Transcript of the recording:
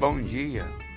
bom dia.